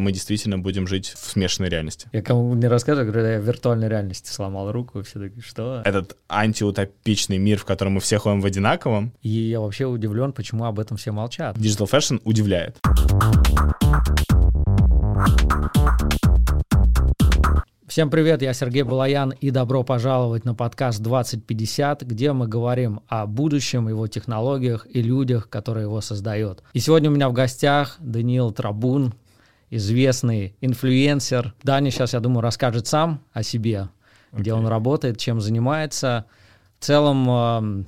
мы действительно будем жить в смешанной реальности. Я кому не рассказываю, говорю, я в виртуальной реальности сломал руку, и все такие, что? Этот антиутопичный мир, в котором мы все ходим в одинаковом. И я вообще удивлен, почему об этом все молчат. Digital Fashion удивляет. Всем привет, я Сергей Балаян и добро пожаловать на подкаст 2050, где мы говорим о будущем, его технологиях и людях, которые его создают. И сегодня у меня в гостях Даниил Трабун, известный инфлюенсер. Даня сейчас, я думаю, расскажет сам о себе, okay. где он работает, чем занимается. В целом,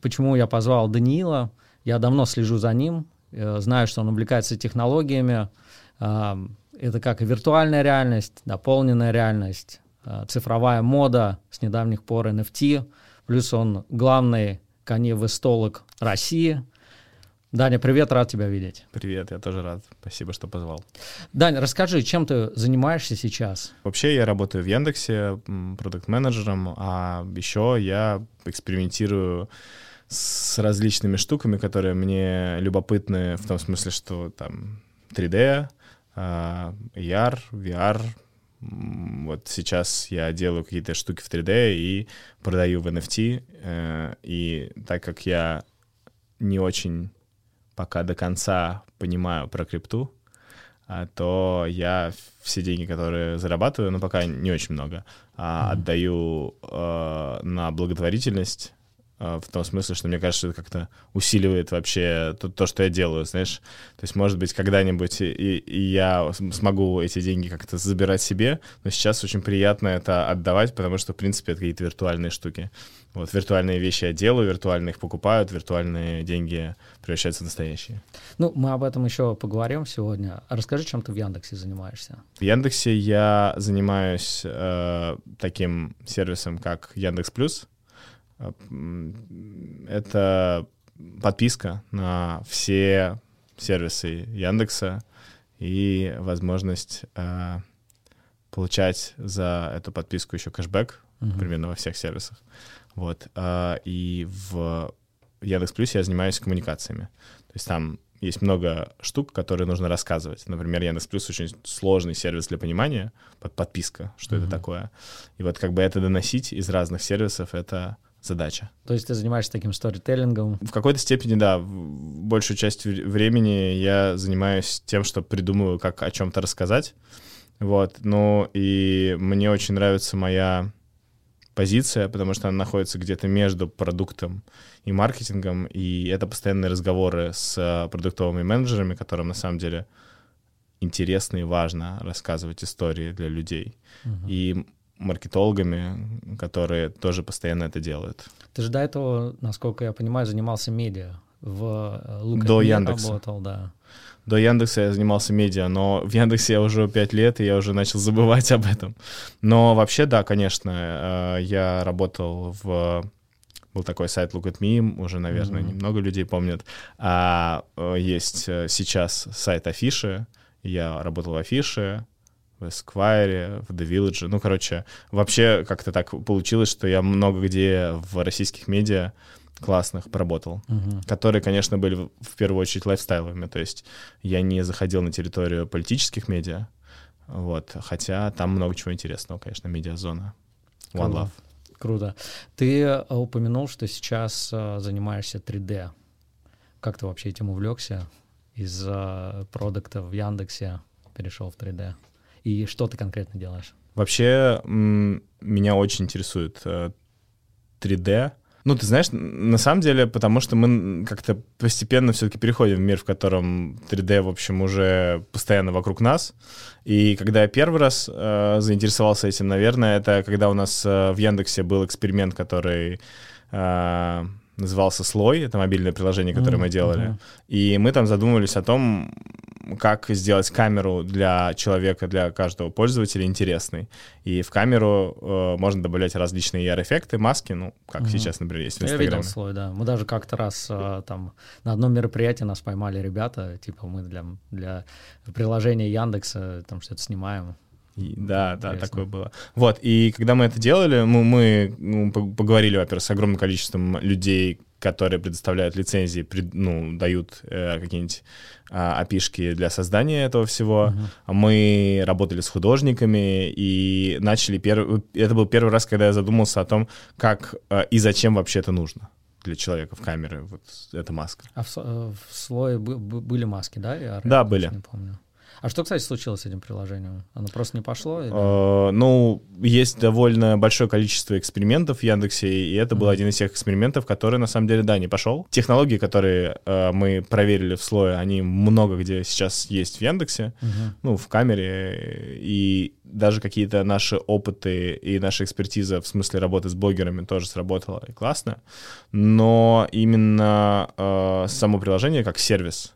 почему я позвал Даниила, я давно слежу за ним, э, знаю, что он увлекается технологиями. Это как и виртуальная реальность, дополненная реальность, э, цифровая мода, с недавних пор NFT, плюс он главный коневыстолог России – Даня, привет, рад тебя видеть. Привет, я тоже рад. Спасибо, что позвал. Даня, расскажи, чем ты занимаешься сейчас? Вообще я работаю в Яндексе продукт-менеджером, а еще я экспериментирую с различными штуками, которые мне любопытны в том смысле, что там 3D, AR, VR, вот сейчас я делаю какие-то штуки в 3D и продаю в NFT, э, и так как я не очень пока до конца понимаю про крипту, а, то я все деньги, которые зарабатываю, ну, пока не очень много, mm-hmm. отдаю э, на благотворительность в том смысле, что мне кажется, это как-то усиливает вообще то, то, что я делаю, знаешь. То есть, может быть, когда-нибудь и, и я смогу эти деньги как-то забирать себе, но сейчас очень приятно это отдавать, потому что, в принципе, это какие-то виртуальные штуки. Вот виртуальные вещи я делаю, виртуально их покупают, виртуальные деньги превращаются в настоящие. Ну, мы об этом еще поговорим сегодня. Расскажи, чем ты в Яндексе занимаешься? В Яндексе я занимаюсь э, таким сервисом, как Яндекс Плюс. Э, это подписка на все сервисы Яндекса и возможность э, получать за эту подписку еще кэшбэк uh-huh. примерно во всех сервисах. Вот. А, и в Яндекс Плюсе я занимаюсь коммуникациями. То есть там есть много штук, которые нужно рассказывать. Например, Яндекс Плюс очень сложный сервис для понимания, под подписка, что mm-hmm. это такое. И вот как бы это доносить из разных сервисов, это задача. То есть ты занимаешься таким сторителлингом? В какой-то степени, да. Большую часть времени я занимаюсь тем, что придумываю, как о чем-то рассказать. Вот. Ну и мне очень нравится моя позиция, потому что она находится где-то между продуктом и маркетингом, и это постоянные разговоры с э, продуктовыми менеджерами, которым на самом деле интересно и важно рассказывать истории для людей. Угу. И маркетологами, которые тоже постоянно это делают. Ты же до этого, насколько я понимаю, занимался медиа. В Лукас До Яндекса. работал, да. До Яндекса я занимался медиа, но в Яндексе я уже пять лет, и я уже начал забывать об этом. Но вообще, да, конечно, э, я работал в был такой сайт Look at Me, уже, наверное, mm-hmm. немного людей помнят. А э, есть э, сейчас сайт Афиши. Я работал в Афише, в Esquire, в The Village. Ну, короче, вообще как-то так получилось, что я много где в российских медиа классных поработал, угу. которые, конечно, были в первую очередь лайфстайловыми. То есть я не заходил на территорию политических медиа, вот, хотя там много чего интересного, конечно, медиазона. One Круто. Love. Круто. Ты э, упомянул, что сейчас uh, занимаешься 3D. Как ты вообще этим увлекся? Из uh, продукта в Яндексе перешел в 3D. И что ты конкретно делаешь? Вообще, меня очень интересует uh, 3D ну, ты знаешь, на самом деле, потому что мы как-то постепенно все-таки переходим в мир, в котором 3D, в общем, уже постоянно вокруг нас. И когда я первый раз э, заинтересовался этим, наверное, это когда у нас э, в Яндексе был эксперимент, который э, назывался «Слой», это мобильное приложение, которое mm-hmm. мы делали. Mm-hmm. И мы там задумывались о том, как сделать камеру для человека, для каждого пользователя интересной. И в камеру э, можно добавлять различные AR-эффекты, маски, ну, как угу. сейчас, например, есть в Инстаграме. Я видел слой, да. Мы даже как-то раз э, там на одном мероприятии нас поймали ребята, типа мы для, для приложения Яндекса там что-то снимаем. И, да, да, такое было. Вот, и когда мы это делали, мы, мы ну, поговорили, во-первых, с огромным количеством людей, которые предоставляют лицензии, пред, ну, дают э, какие-нибудь а, опишки для создания этого всего. Uh-huh. Мы работали с художниками и начали первый... Это был первый раз, когда я задумался о том, как э, и зачем вообще это нужно для человека в камере, вот эта маска. А в, э, в слое были маски, да? Я да, были. Не помню. А что, кстати, случилось с этим приложением? Оно просто не пошло? Или... Uh, ну, есть довольно большое количество экспериментов в Яндексе, и это mm-hmm. был один из тех экспериментов, который, на самом деле, да, не пошел. Технологии, которые uh, мы проверили в слое, они много где сейчас есть в Яндексе, mm-hmm. ну, в камере, и даже какие-то наши опыты и наша экспертиза в смысле работы с блогерами тоже сработала и классно, но именно uh, само приложение как сервис — Э,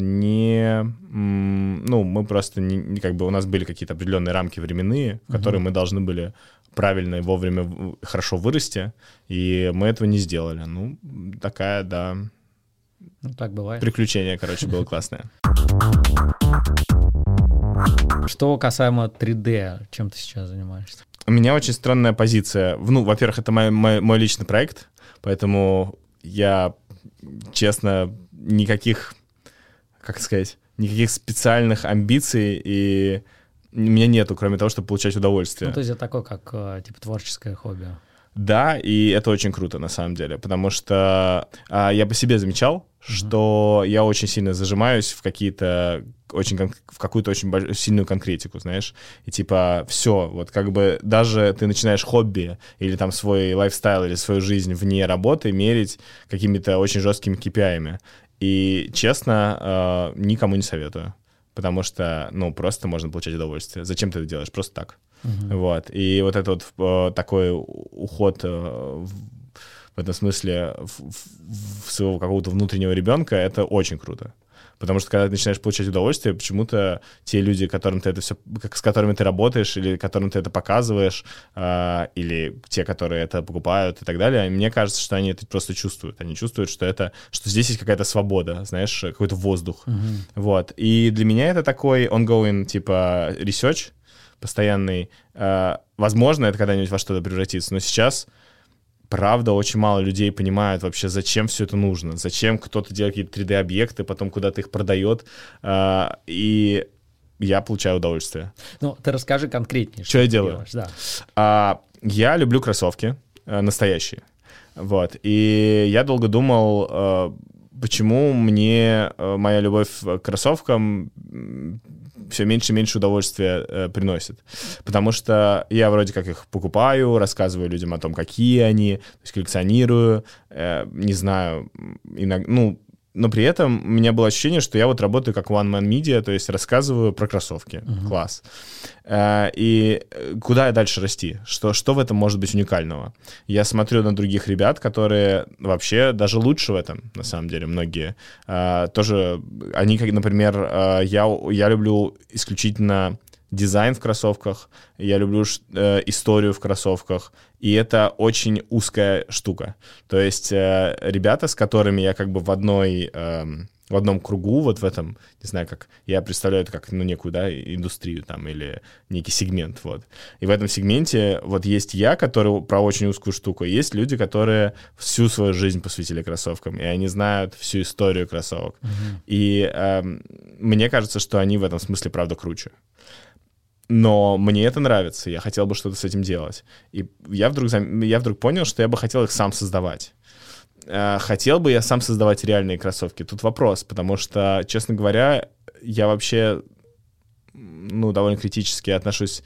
не, ну, мы просто, не, как бы у нас были какие-то определенные рамки временные, в которые угу. мы должны были правильно и вовремя хорошо вырасти, и мы этого не сделали. Ну, такая, да. Ну, так бывает. Приключение, короче, было классное. Что касаемо 3D, чем ты сейчас занимаешься? У меня очень странная позиция. Ну, во-первых, это мой, мой, мой личный проект, поэтому я, честно, никаких как сказать, никаких специальных амбиций и у меня нету, кроме того, чтобы получать удовольствие. Ну, то есть это такое, как, э, типа, творческое хобби. Да, и это очень круто, на самом деле, потому что а, я по себе замечал, mm-hmm. что я очень сильно зажимаюсь в какие-то очень в какую-то очень большую, сильную конкретику, знаешь, и типа все, вот как бы даже ты начинаешь хобби или там свой лайфстайл или свою жизнь вне работы мерить какими-то очень жесткими KPI. И, честно, э, никому не советую. Потому что, ну, просто можно получать удовольствие. Зачем ты это делаешь? Просто так. Uh-huh. Вот. И вот этот вот э, такой уход э, в, в этом смысле в, в своего какого-то внутреннего ребенка, это очень круто. Потому что когда ты начинаешь получать удовольствие, почему-то те люди, которым ты это все, с которыми ты работаешь, или которым ты это показываешь, э, или те, которые это покупают и так далее, мне кажется, что они это просто чувствуют. Они чувствуют, что это, что здесь есть какая-то свобода, знаешь, какой-то воздух. Uh-huh. Вот. И для меня это такой ongoing, типа, research постоянный. Э, возможно, это когда-нибудь во что-то превратится, но сейчас правда, очень мало людей понимают вообще, зачем все это нужно, зачем кто-то делает какие-то 3D-объекты, потом куда-то их продает, э, и я получаю удовольствие. Ну, ты расскажи конкретнее. Что, что я делаю? Делаешь, да. а, я люблю кроссовки, э, настоящие, вот, и я долго думал, э, почему мне э, моя любовь к кроссовкам все меньше и меньше удовольствия э, приносит. Потому что я вроде как их покупаю, рассказываю людям о том, какие они, то есть коллекционирую, э, не знаю, иногда, ну, но при этом у меня было ощущение, что я вот работаю как one-man media, то есть рассказываю про кроссовки. Uh-huh. Класс. Э, и куда я дальше расти? Что, что в этом может быть уникального? Я смотрю на других ребят, которые вообще даже лучше в этом, на самом деле, многие. Э, тоже, они, как, например, э, я, я люблю исключительно дизайн в кроссовках, я люблю э, историю в кроссовках, и это очень узкая штука. То есть э, ребята, с которыми я как бы в одной... Э, в одном кругу, вот в этом, не знаю, как я представляю это как, ну, некую, да, индустрию там или некий сегмент, вот. И в этом сегменте вот есть я, который про очень узкую штуку, и есть люди, которые всю свою жизнь посвятили кроссовкам, и они знают всю историю кроссовок. Mm-hmm. И э, мне кажется, что они в этом смысле, правда, круче но мне это нравится, я хотел бы что-то с этим делать. И я вдруг, я вдруг понял, что я бы хотел их сам создавать. Э, хотел бы я сам создавать реальные кроссовки? Тут вопрос, потому что, честно говоря, я вообще ну, довольно критически отношусь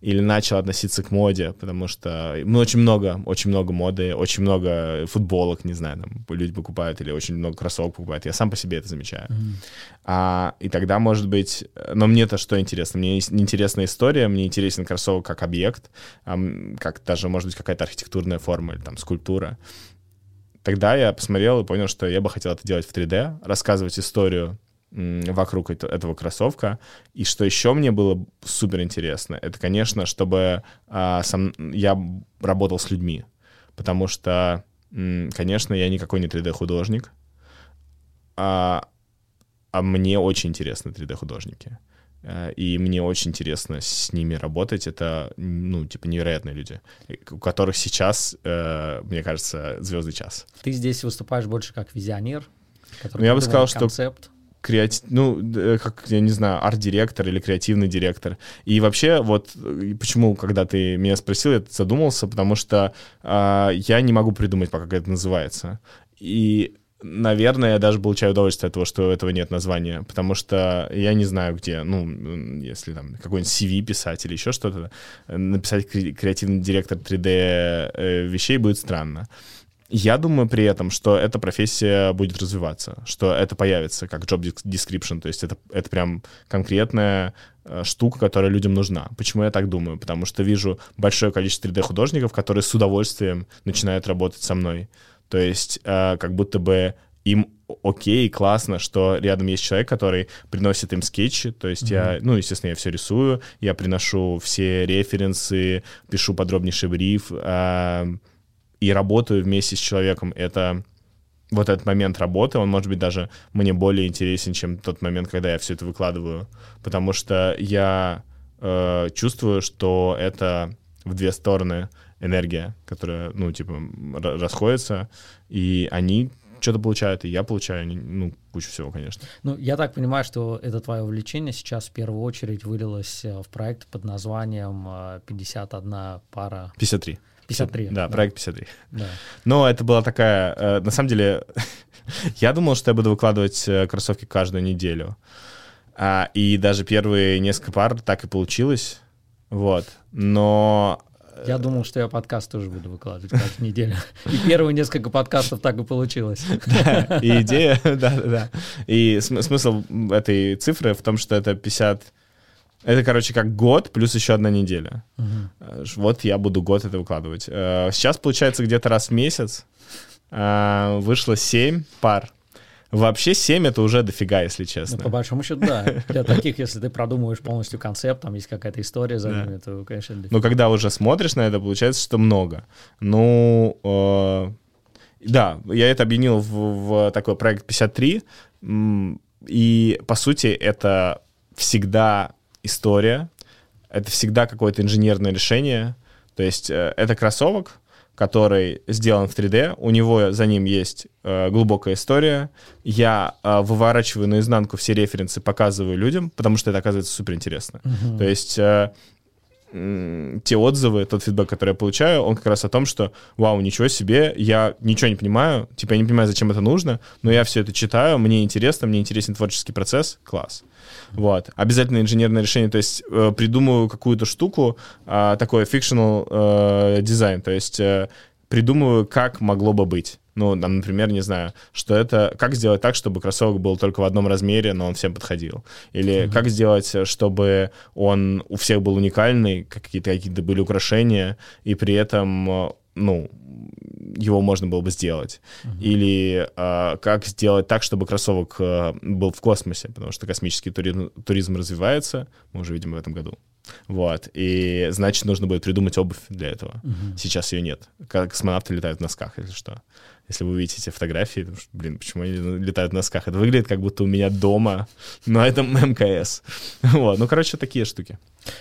или начал относиться к моде, потому что ну, очень много, очень много моды, очень много футболок, не знаю, там люди покупают или очень много кроссовок покупают. Я сам по себе это замечаю. Mm-hmm. А, и тогда, может быть, но мне-то что интересно? Мне интересна история, мне интересен кроссовок как объект, как даже, может быть, какая-то архитектурная форма или там скульптура. Тогда я посмотрел и понял, что я бы хотел это делать в 3D, рассказывать историю вокруг этого кроссовка. И что еще мне было супер интересно, это, конечно, чтобы а, сам, я работал с людьми. Потому что, конечно, я никакой не 3D-художник, а, а мне очень интересны 3D-художники. Э, и мне очень интересно с ними работать. Это, ну, типа, невероятные люди, у которых сейчас, э, мне кажется, звездный час. Ты здесь выступаешь больше как визионер, который ну, я бы сказал, концепт. Что креатив, ну, как, я не знаю, арт-директор или креативный директор. И вообще, вот почему, когда ты меня спросил, я задумался, потому что э, я не могу придумать пока, как это называется. И наверное, я даже получаю удовольствие от того, что этого нет названия, потому что я не знаю, где, ну, если там какой-нибудь CV писать или еще что-то, написать креативный директор 3D э, вещей будет странно. Я думаю при этом, что эта профессия будет развиваться, что это появится как job description, то есть это, это прям конкретная э, штука, которая людям нужна. Почему я так думаю? Потому что вижу большое количество 3D-художников, которые с удовольствием начинают работать со мной. То есть э, как будто бы им окей, классно, что рядом есть человек, который приносит им скетчи, то есть mm-hmm. я, ну, естественно, я все рисую, я приношу все референсы, пишу подробнейший бриф э, и работаю вместе с человеком. Это вот этот момент работы, он может быть даже мне более интересен, чем тот момент, когда я все это выкладываю, потому что я э, чувствую, что это в две стороны энергия, которая, ну, типа, расходится, и они что-то получают, и я получаю, ну, кучу всего, конечно. Ну, я так понимаю, что это твое увлечение сейчас в первую очередь вылилось э, в проект под названием 51 э, пара... 53. 53. Да, да. проект 53. Да. Но это была такая... Э, на самом деле, я думал, что я буду выкладывать кроссовки каждую неделю. А, и даже первые несколько пар так и получилось. Вот. Но я думал, что я подкаст тоже буду выкладывать каждую неделю. И первые несколько подкастов так и получилось. Да, и идея, да-да-да. И смысл этой цифры в том, что это 50... Это, короче, как год плюс еще одна неделя. Угу. Вот я буду год это выкладывать. Э, сейчас, получается, где-то раз в месяц э, вышло 7 пар. Вообще 7 это уже дофига, если честно. Ну, по большому счету, да. Для таких, если ты продумываешь полностью концепт, там есть какая-то история за ними, то, конечно, дофига. Но когда уже смотришь на это, получается, что много. Ну, э, да, я это объединил в, в такой проект 53, и, по сути, это всегда история, это всегда какое-то инженерное решение, то есть э, это кроссовок, который сделан в 3D, у него за ним есть э, глубокая история. Я э, выворачиваю наизнанку все референсы, показываю людям, потому что это оказывается супер интересно. Uh-huh. То есть э, те отзывы, тот фидбэк, который я получаю, он как раз о том, что вау, ничего себе, я ничего не понимаю, типа я не понимаю, зачем это нужно, но я все это читаю, мне интересно, мне интересен творческий процесс, класс. Вот. Обязательно инженерное решение, то есть э, придумываю какую-то штуку, э, такой fictional э, дизайн, то есть э, придумываю, как могло бы быть. Ну, там, например, не знаю, что это, как сделать так, чтобы кроссовок был только в одном размере, но он всем подходил. Или mm-hmm. как сделать, чтобы он у всех был уникальный, какие-то какие-то были украшения, и при этом, ну, его можно было бы сделать. Uh-huh. Или э, как сделать так, чтобы кроссовок э, был в космосе, потому что космический туризм, туризм развивается, мы уже видим в этом году. Вот. И значит, нужно будет придумать обувь для этого. Uh-huh. Сейчас ее нет. Космонавты летают в носках, если что. Если вы увидите эти фотографии, блин, почему они летают в носках? Это выглядит, как будто у меня дома, но это МКС. Вот. Ну, короче, такие штуки.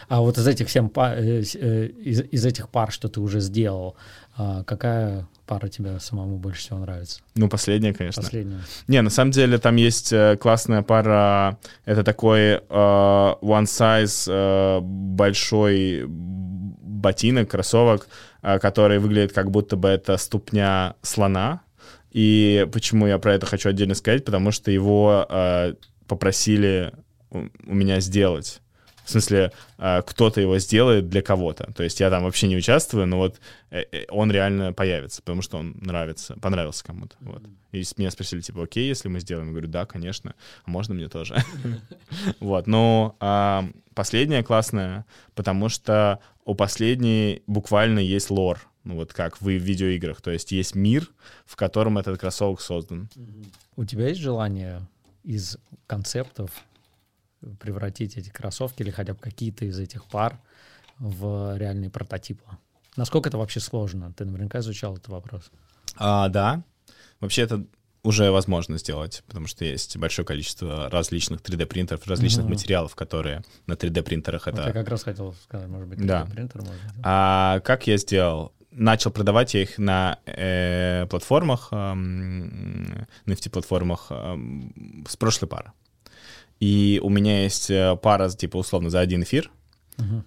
А вот из этих всем э, э, из, из этих пар, что ты уже сделал, а какая пара тебе самому больше всего нравится? Ну, последняя, конечно. Последняя. Не, на самом деле там есть э, классная пара. Это такой uh, one size uh, большой ботинок, кроссовок, uh, который выглядит как будто бы это ступня слона. И почему я про это хочу отдельно сказать? Потому что его uh, попросили у меня сделать. В смысле, а, кто-то его сделает для кого-то. То есть я там вообще не участвую, но вот э, э, он реально появится, потому что он нравится, понравился кому-то. Вот. И меня спросили, типа, окей, если мы сделаем? Я говорю, да, конечно. А можно мне тоже? Вот. Но а, последняя классная, потому что у последней буквально есть лор. Ну вот как в видеоиграх. То есть есть мир, в котором этот кроссовок создан. У тебя есть желание из концептов превратить эти кроссовки или хотя бы какие-то из этих пар в реальные прототипы. Насколько это вообще сложно? Ты наверняка изучал этот вопрос. А, да. Вообще это уже возможно сделать, потому что есть большое количество различных 3D-принтеров, различных Мгм. материалов, которые на 3D-принтерах Вот это... я как раз хотел сказать, может быть, Да. 3D-принтер можно сделать. А как я сделал? Начал продавать я их на э, платформах, эм, NFT-платформах эм, с прошлой пары. И у меня есть э, пара, типа, условно, за один эфир,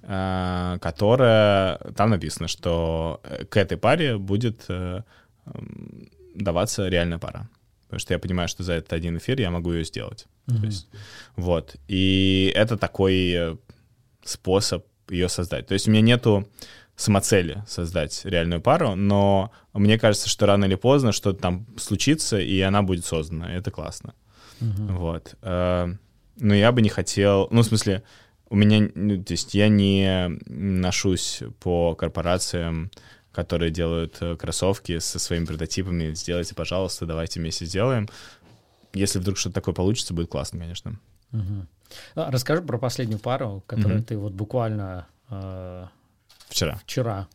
э, которая... Там написано, что э, к этой паре будет эм, даваться реальная пара. Потому что я понимаю, что за этот один эфир я могу ее сделать. Мгм. То есть, вот. И это такой способ ее создать. То есть у меня нету самоцели создать реальную пару, но мне кажется, что рано или поздно что-то там случится, и она будет создана. И это классно. Мгм. Вот. Но я бы не хотел... Ну, в смысле, у меня... ну, То есть я не ношусь по корпорациям, которые делают э, кроссовки со своими прототипами. Сделайте, пожалуйста, давайте вместе сделаем. Если вдруг что-то такое получится, будет классно, конечно. А, Расскажи про последнюю пару, которую Мгм. ты вот буквально э, Вчера. вчера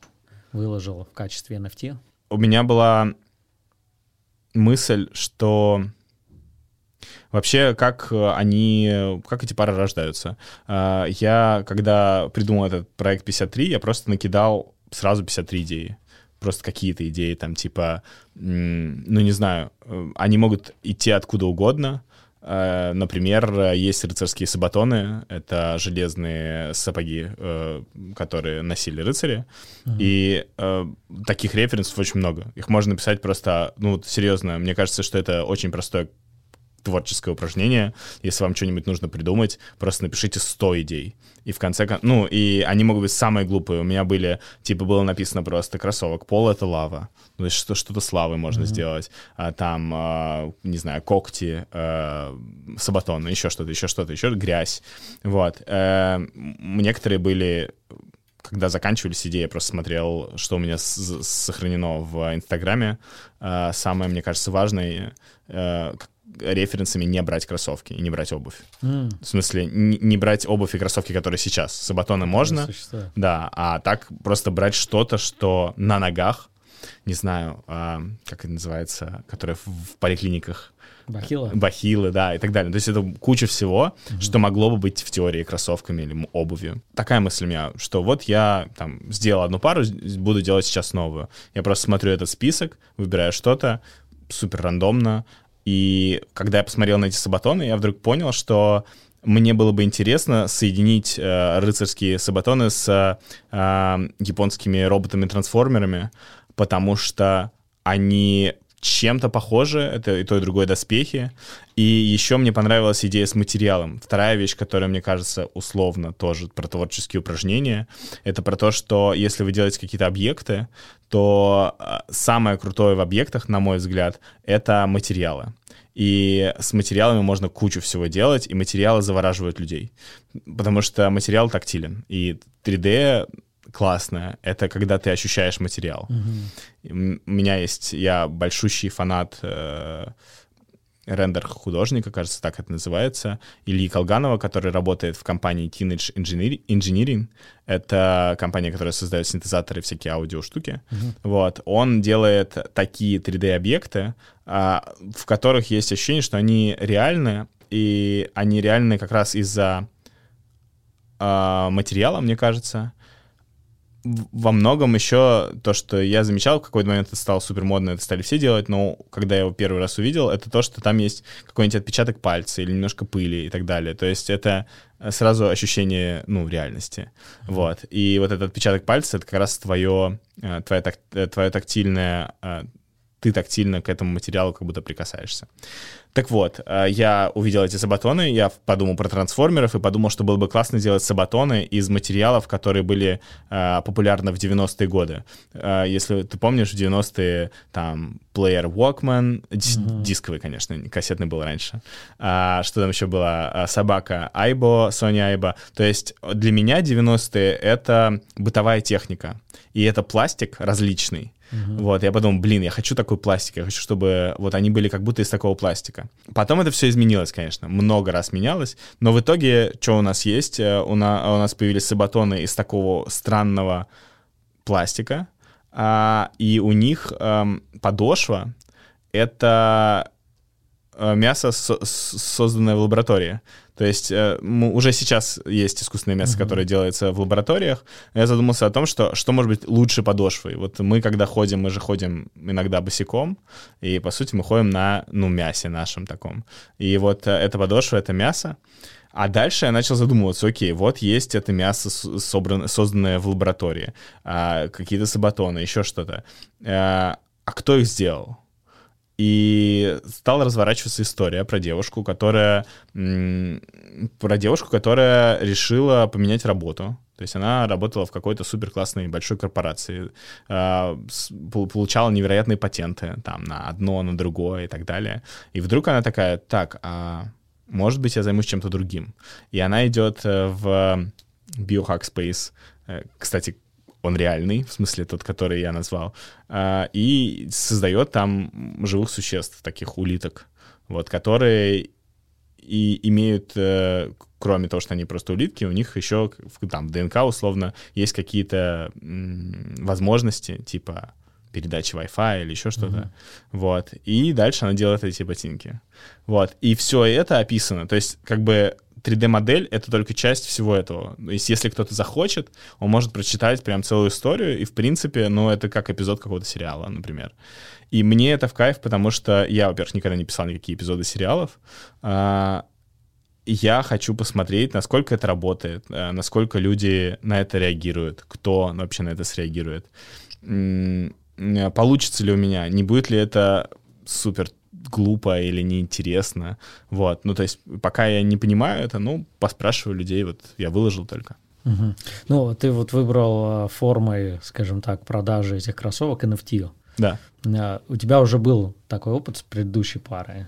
выложил в качестве NFT. у меня была мысль, что вообще как э, они, как эти пары рождаются. А, Я, когда придумал этот проект 53, я просто накидал сразу 53 идеи. Просто какие-то идеи, там, типа, ну, не знаю, э, они могут идти откуда угодно. Э, Например, есть рыцарские сабатоны, это железные сапоги, э, которые носили рыцари, и э, таких референсов очень много. Их можно написать просто, ну, серьезно, мне кажется, что это очень простое творческое упражнение. Если вам что-нибудь нужно придумать, просто напишите 100 идей. И в конце концов, ну, и они могут быть самые глупые. У меня были, типа, было написано просто кроссовок, пол — это лава. То есть что, что-то с лавой можно сделать. А, там, а, не знаю, когти, а, сабатон, еще что-то, еще что-то, еще грязь. Вот. Э, м, некоторые были когда заканчивались идеи, я просто смотрел, что у меня с- сохранено в Инстаграме. Э, Самое, мне кажется, важное э, референсами не брать кроссовки и не брать обувь. М, В смысле, не не брать обувь и кроссовки, которые сейчас. Сабатоны можно, существует. да, а так просто брать что-то, что на ногах, не знаю, а, как это называется, которое в, в поликлиниках, Бахила? бахилы, да, и так далее. То есть это куча всего, что могло бы быть в теории кроссовками или обувью. Такая мысль у меня, что вот я там сделал одну пару, буду делать сейчас новую. Я просто смотрю этот список, выбираю что-то супер рандомно, и когда я посмотрел на эти сабатоны, я вдруг понял, что мне было бы интересно соединить э, рыцарские сабатоны с э, японскими роботами-трансформерами, потому что они чем-то похожи, это и то, и другое доспехи. И еще мне понравилась идея с материалом. Вторая вещь, которая, мне кажется, условно тоже про творческие упражнения, это про то, что если вы делаете какие-то объекты, то э, самое крутое в объектах, на мой взгляд, это материалы. И с материалами можно кучу всего делать, и материалы завораживают людей. Потому что материал тактилен. И 3D классное — это когда ты ощущаешь материал. М- У меня есть... Я большущий фанат э, рендер-художника, кажется, так это называется, Ильи Колганова, который работает в компании Teenage Engineer- Engineering. Это компания, которая создает синтезаторы, всякие аудиоштуки. Вот. Он делает такие 3D-объекты, а, в которых есть ощущение, что они реальны, и они реальны как раз из-за а, материала, мне кажется. Во многом еще то, что я замечал, в какой-то момент это стало супер модно, это стали все делать, но когда я его первый раз увидел, это то, что там есть какой-нибудь отпечаток пальца или немножко пыли и так далее. То есть это э, сразу ощущение, ну, реальности. Вот. И вот этот отпечаток пальца — это как раз твое, э, твоя, так, э, твое тактильное ты тактильно к этому материалу как будто прикасаешься. Так вот, э, я увидел эти сабатоны, я подумал про трансформеров и подумал, что было бы классно сделать сабатоны из материалов, которые были э, популярны в 90-е годы. Э, если ты помнишь, в 90-е там плеер Walkman, дис- дисковый, конечно, кассетный был раньше. А, что там еще было? Собака Айбо, Sony Айбо. То есть для меня 90-е — это бытовая техника. И это пластик различный. Вот, я подумал, блин, я хочу такой пластик, я хочу, чтобы вот они были как будто из такого пластика. Потом это все изменилось, конечно, много раз менялось, но в итоге, что у нас есть? Э, У, на- у нас появились сабатоны из такого странного пластика, а, и у них эм, подошва — это э, мясо, созданное в лаборатории. То есть э, уже сейчас есть искусственное мясо, uh-huh. которое делается в лабораториях. Я задумался о том, что что может быть лучше подошвой. Вот мы, когда ходим, мы же ходим иногда босиком, и, по сути, мы ходим на, ну, мясе нашем таком. И вот э, эта подошва — это мясо. А дальше я начал задумываться, окей, вот есть это мясо, собрано, созданное в лаборатории, а, какие-то сабатоны, еще что-то. А, а кто их сделал? И стала разворачиваться история про девушку, которая про девушку, которая решила поменять работу. То есть она работала в какой-то супер классной большой корпорации, э, получала невероятные патенты там на одно, на другое и так далее. И вдруг она такая, так, а может быть, я займусь чем-то другим. И она идет э, в Biohack Space. Э, кстати, он реальный, в смысле тот, который я назвал, а, и создает там живых существ, таких улиток, вот, которые и имеют, э, кроме того, что они просто улитки, у них еще там в ДНК условно есть какие-то возможности, типа передачи Wi-Fi или еще что-то. Mm-hmm. Вот. И дальше она делает эти ботинки. Вот. И все это описано. То есть, как бы 3D-модель — это только часть всего этого. То есть если кто-то захочет, он может прочитать прям целую историю, и, в принципе, ну, это как эпизод какого-то сериала, например. И мне это в кайф, потому что я, во-первых, никогда не писал никакие эпизоды сериалов, а, я хочу посмотреть, насколько это работает, э, насколько люди на это реагируют, кто вообще на это среагирует. Получится ли у меня, не будет ли это супер глупо или неинтересно. Вот. Ну, то есть, пока я не понимаю это, ну, поспрашиваю людей, вот я выложил только. Угу. Ну, ты вот выбрал а, формой, скажем так, продажи этих кроссовок NFT. Да. А, у тебя уже был такой опыт с предыдущей парой.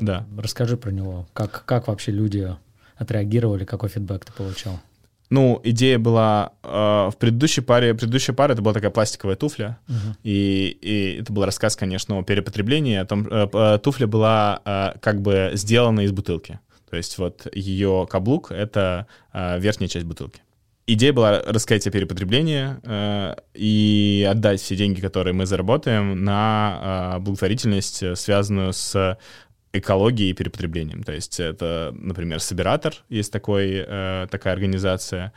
Да. Расскажи про него. Как, как вообще люди отреагировали, какой фидбэк ты получал? Ну, идея была э, в предыдущей паре. Предыдущая пара это была такая пластиковая туфля. Uh-huh. И, и это был рассказ, конечно, о перепотреблении. О том, э, э, туфля была э, как бы сделана из бутылки. То есть вот ее каблук — это э, верхняя часть бутылки. Идея была рассказать о перепотреблении э, и отдать все деньги, которые мы заработаем, на э, благотворительность, связанную с экологией и перепотреблением. То есть это, например, Собиратор, есть такой, э, такая организация.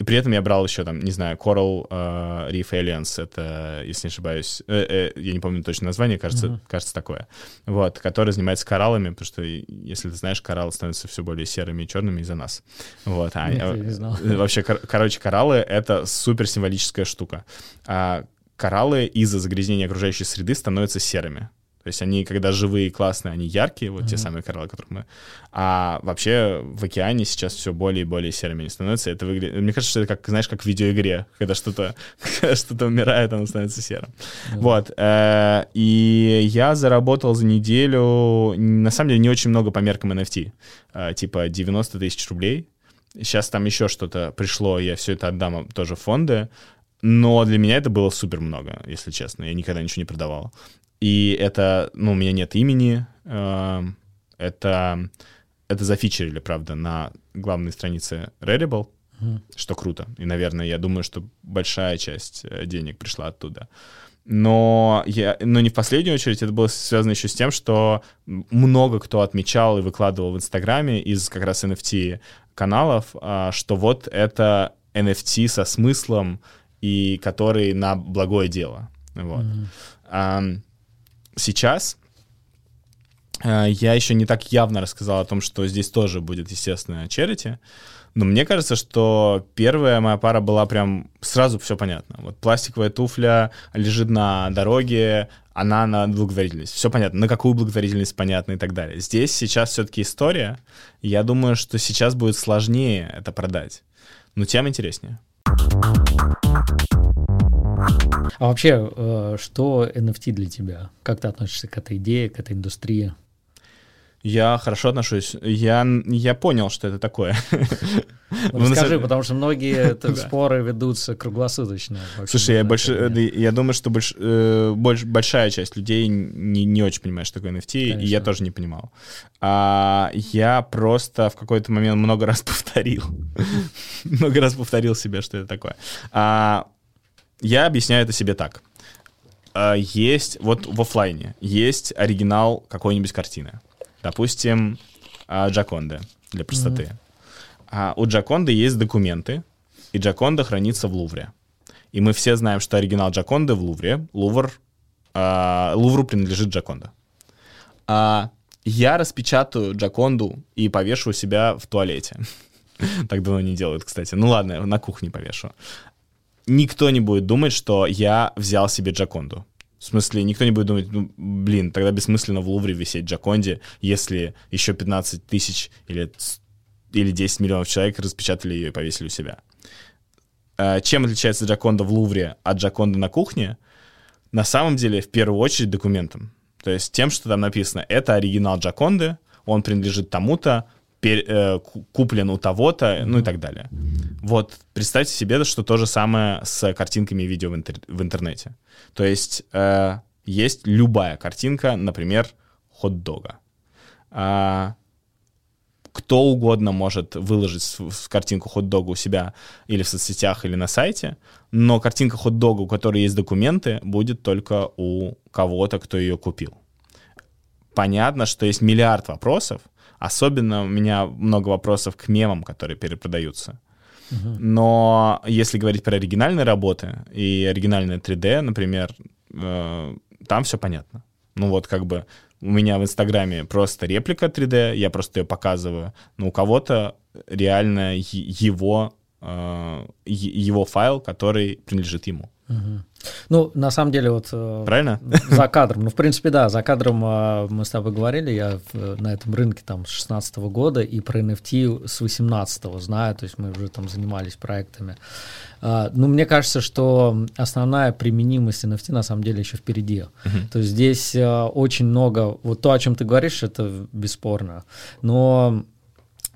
И при этом я брал еще там, не знаю, Coral uh, Reef Alliance, это, если не ошибаюсь, э, э, я не помню точно название, кажется, uh-huh. кажется такое, вот, который занимается кораллами, потому что, если ты знаешь, кораллы становятся все более серыми и черными из-за нас. Вот, а, Нет, а, не знал. Вообще, кор- короче, кораллы — это супер символическая штука. А кораллы из-за загрязнения окружающей среды становятся серыми. То есть они, когда живые и классные, они яркие, вот mm-hmm. те самые кораллы, которых мы... А вообще в океане сейчас все более и более серыми они становятся. Это выглядит... Мне кажется, что это как, знаешь, как в видеоигре, когда что-то что умирает, оно становится серым. Mm-hmm. Вот. Э, и я заработал за неделю, на самом деле, не очень много по меркам NFT. Э, типа 90 тысяч рублей. Сейчас там еще что-то пришло, я все это отдам тоже в фонды. Но для меня это было супер много, если честно. Я никогда ничего не продавал. И это, ну, у меня нет имени. Э, это, это зафичерили, правда, на главной странице Rarible, mm. что круто. И, наверное, я думаю, что большая часть э, денег пришла оттуда. Но, я, но не в последнюю очередь это было связано еще с тем, что много кто отмечал и выкладывал в Инстаграме из как раз NFT каналов, а, что вот это NFT со смыслом и который на благое дело. Вот. Mm-hmm сейчас э, я еще не так явно рассказал о том, что здесь тоже будет, естественно, черити. Но мне кажется, что первая моя пара была прям сразу все понятно. Вот пластиковая туфля лежит на дороге, она на благотворительность. Все понятно. На какую благотворительность понятно и так далее. Здесь сейчас все-таки история. Я думаю, что сейчас будет сложнее это продать. Но тем интереснее. А вообще, э, что NFT для тебя? Как ты относишься к этой идее, к этой индустрии? Я хорошо отношусь. Я, я понял, что это такое. Ну, расскажи, потому что многие споры ведутся круглосуточно. Слушай, я, больше, э, я думаю, что больш, э, больш, большая часть людей не, не очень понимает, что такое NFT, Конечно. и я тоже не понимал. А, я просто в какой-то момент много раз повторил. много раз повторил себе, что это такое. А, я объясняю это себе так. А, есть, вот в офлайне, есть оригинал какой-нибудь картины. Допустим, а, Джаконда для простоты. А у Джаконды есть документы, и Джаконда хранится в Лувре. И мы все знаем, что оригинал Джаконды в Лувре. Лувр, а, Лувру принадлежит Джаконда. А я распечатаю Джаконду и повешу себя в туалете. Так давно не делают, кстати. Ну ладно, на кухне повешу. Никто не будет думать, что я взял себе Джаконду. В смысле, никто не будет думать, ну, блин, тогда бессмысленно в Лувре висеть Джаконде, если еще 15 тысяч или, или 10 миллионов человек распечатали ее и повесили у себя. А, чем отличается Джаконда в Лувре от Джаконда на кухне? На самом деле, в первую очередь, документом. То есть тем, что там написано, это оригинал Джаконды, он принадлежит тому-то, куплен у того-то, ну и так далее. Вот представьте себе, что то же самое с картинками и видео в, интер- в интернете. То есть э, есть любая картинка, например, хот-дога. А, кто угодно может выложить картинку хот-дога у себя или в соцсетях, или на сайте, но картинка хот-дога, у которой есть документы, будет только у кого-то, кто ее купил. Понятно, что есть миллиард вопросов, особенно у меня много вопросов к мемам, которые перепродаются. Но если говорить про оригинальные работы и оригинальное 3D, например, э, там все понятно. Ну вот как бы у меня в Инстаграме просто реплика 3D, я просто ее показываю, но у кого-то реально его, его файл, который принадлежит ему. Угу. Ну, на самом деле, вот... Э, Правильно? За кадром. Ну, в принципе, да, за кадром э, мы с тобой говорили, я на этом рынке там с 16 года и про NFT с 18 знаю, то есть мы уже там занимались проектами. Ну, мне кажется, что основная применимость NFT на самом деле еще впереди. Uh-huh. То есть здесь э, очень много... Вот то, о чем ты говоришь, это бесспорно. Но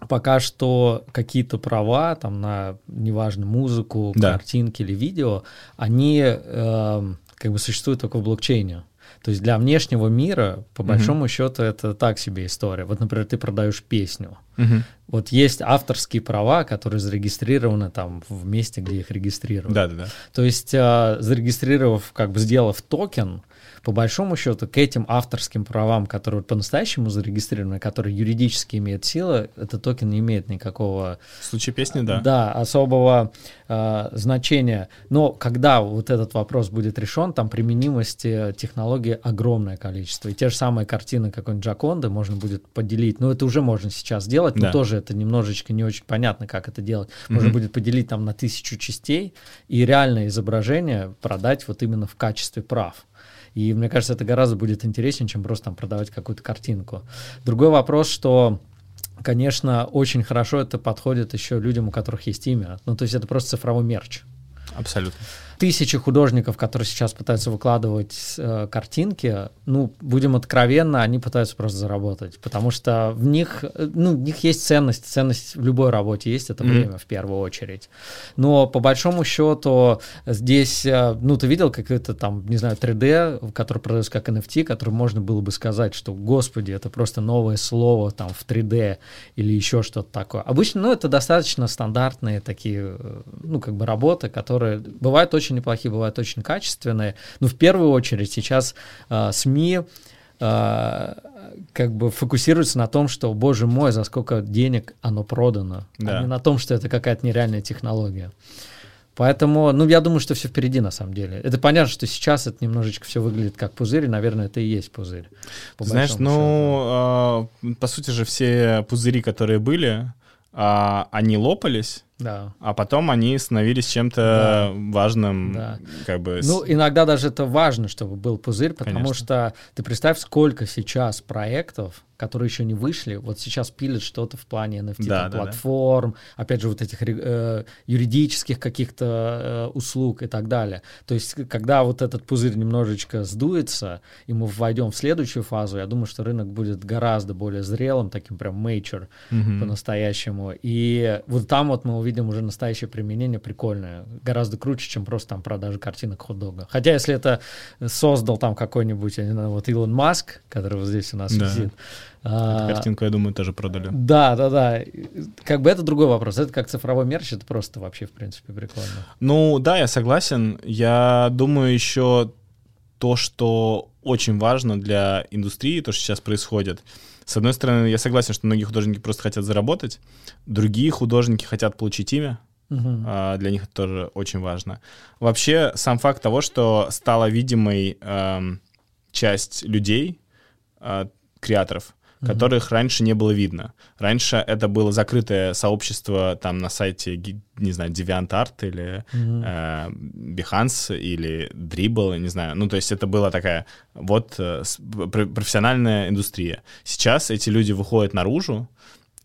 пока что какие-то права там на, неважно, музыку, да. картинки или видео, они э, как бы существуют только в блокчейне. То есть для внешнего мира, по большому mm-hmm. счету, это так себе история. Вот, например, ты продаешь песню. Mm-hmm. Вот есть авторские права, которые зарегистрированы там в месте, где их регистрируют. Да, да, да. То есть, э, зарегистрировав, как бы сделав токен, по большому счету к этим авторским правам, которые по-настоящему зарегистрированы, которые юридически имеют силу, этот токен не имеет никакого... В случае песни, да. Да, особого э, значения. Но когда вот этот вопрос будет решен, там применимости технологии огромное количество. И те же самые картины какой-нибудь Джаконды можно будет поделить. Ну, это уже можно сейчас делать, но да. тоже это немножечко не очень понятно, как это делать. Можно mm-hmm. будет поделить там на тысячу частей и реальное изображение продать вот именно в качестве прав. И мне кажется, это гораздо будет интереснее, чем просто там продавать какую-то картинку. Другой вопрос, что конечно, очень хорошо это подходит еще людям, у которых есть имя. Ну, то есть это просто цифровой мерч. Абсолютно тысячи художников, которые сейчас пытаются выкладывать э, картинки, ну, будем откровенно, они пытаются просто заработать, потому что в них, э, ну, в них есть ценность, ценность в любой работе есть, это mm-hmm. время в первую очередь. Но по большому счету здесь, э, ну, ты видел какой-то там, не знаю, 3D, который продается как NFT, который можно было бы сказать, что, господи, это просто новое слово там в 3D или еще что-то такое. Обычно, ну, это достаточно стандартные такие, э, ну, как бы работы, которые бывают очень очень неплохие, бывают очень качественные. Но в первую очередь сейчас э, СМИ э, как бы фокусируются на том, что, боже мой, за сколько денег оно продано, да. а не на том, что это какая-то нереальная технология. Поэтому, ну, я думаю, что все впереди на самом деле. Это понятно, что сейчас это немножечко все выглядит как пузырь, и, наверное, это и есть пузырь. Знаешь, ну, э, по сути же все пузыри, которые были, э, они лопались, да. А потом они становились чем-то да. важным, да. как бы. Ну, иногда даже это важно, чтобы был пузырь, потому Конечно. что ты представь, сколько сейчас проектов, которые еще не вышли, вот сейчас пилят что-то в плане NFT да, там, да, платформ, да. опять же, вот этих э, юридических каких-то э, услуг и так далее. То есть, когда вот этот пузырь немножечко сдуется, и мы войдем в следующую фазу, я думаю, что рынок будет гораздо более зрелым, таким прям мейчер mm-hmm. по-настоящему. И вот там вот мы увидим уже настоящее применение прикольное, гораздо круче, чем просто там продажа картинок хот-дога. Хотя, если это создал там какой-нибудь, я не знаю, вот Илон Маск, который вот здесь у нас да. висит, а, картинку, я думаю, тоже продали. Да, да, да. Как бы это другой вопрос. Это как цифровой мерч, это просто вообще, в принципе, прикольно. Ну, да, я согласен. Я думаю, еще то, что очень важно для индустрии, то, что сейчас происходит, С одной стороны, я согласен, что многие художники просто хотят заработать, другие художники хотят получить имя, а, для них это тоже очень важно. Вообще, сам факт того, что стала видимой эм, часть людей, а, креаторов, которых раньше не было видно. Раньше это было закрытое сообщество там на сайте, не знаю, DeviantArt или Мгм. э, Behance или Dribble, не знаю. Ну, то есть это была такая вот э, профессиональная индустрия. Сейчас эти люди выходят наружу,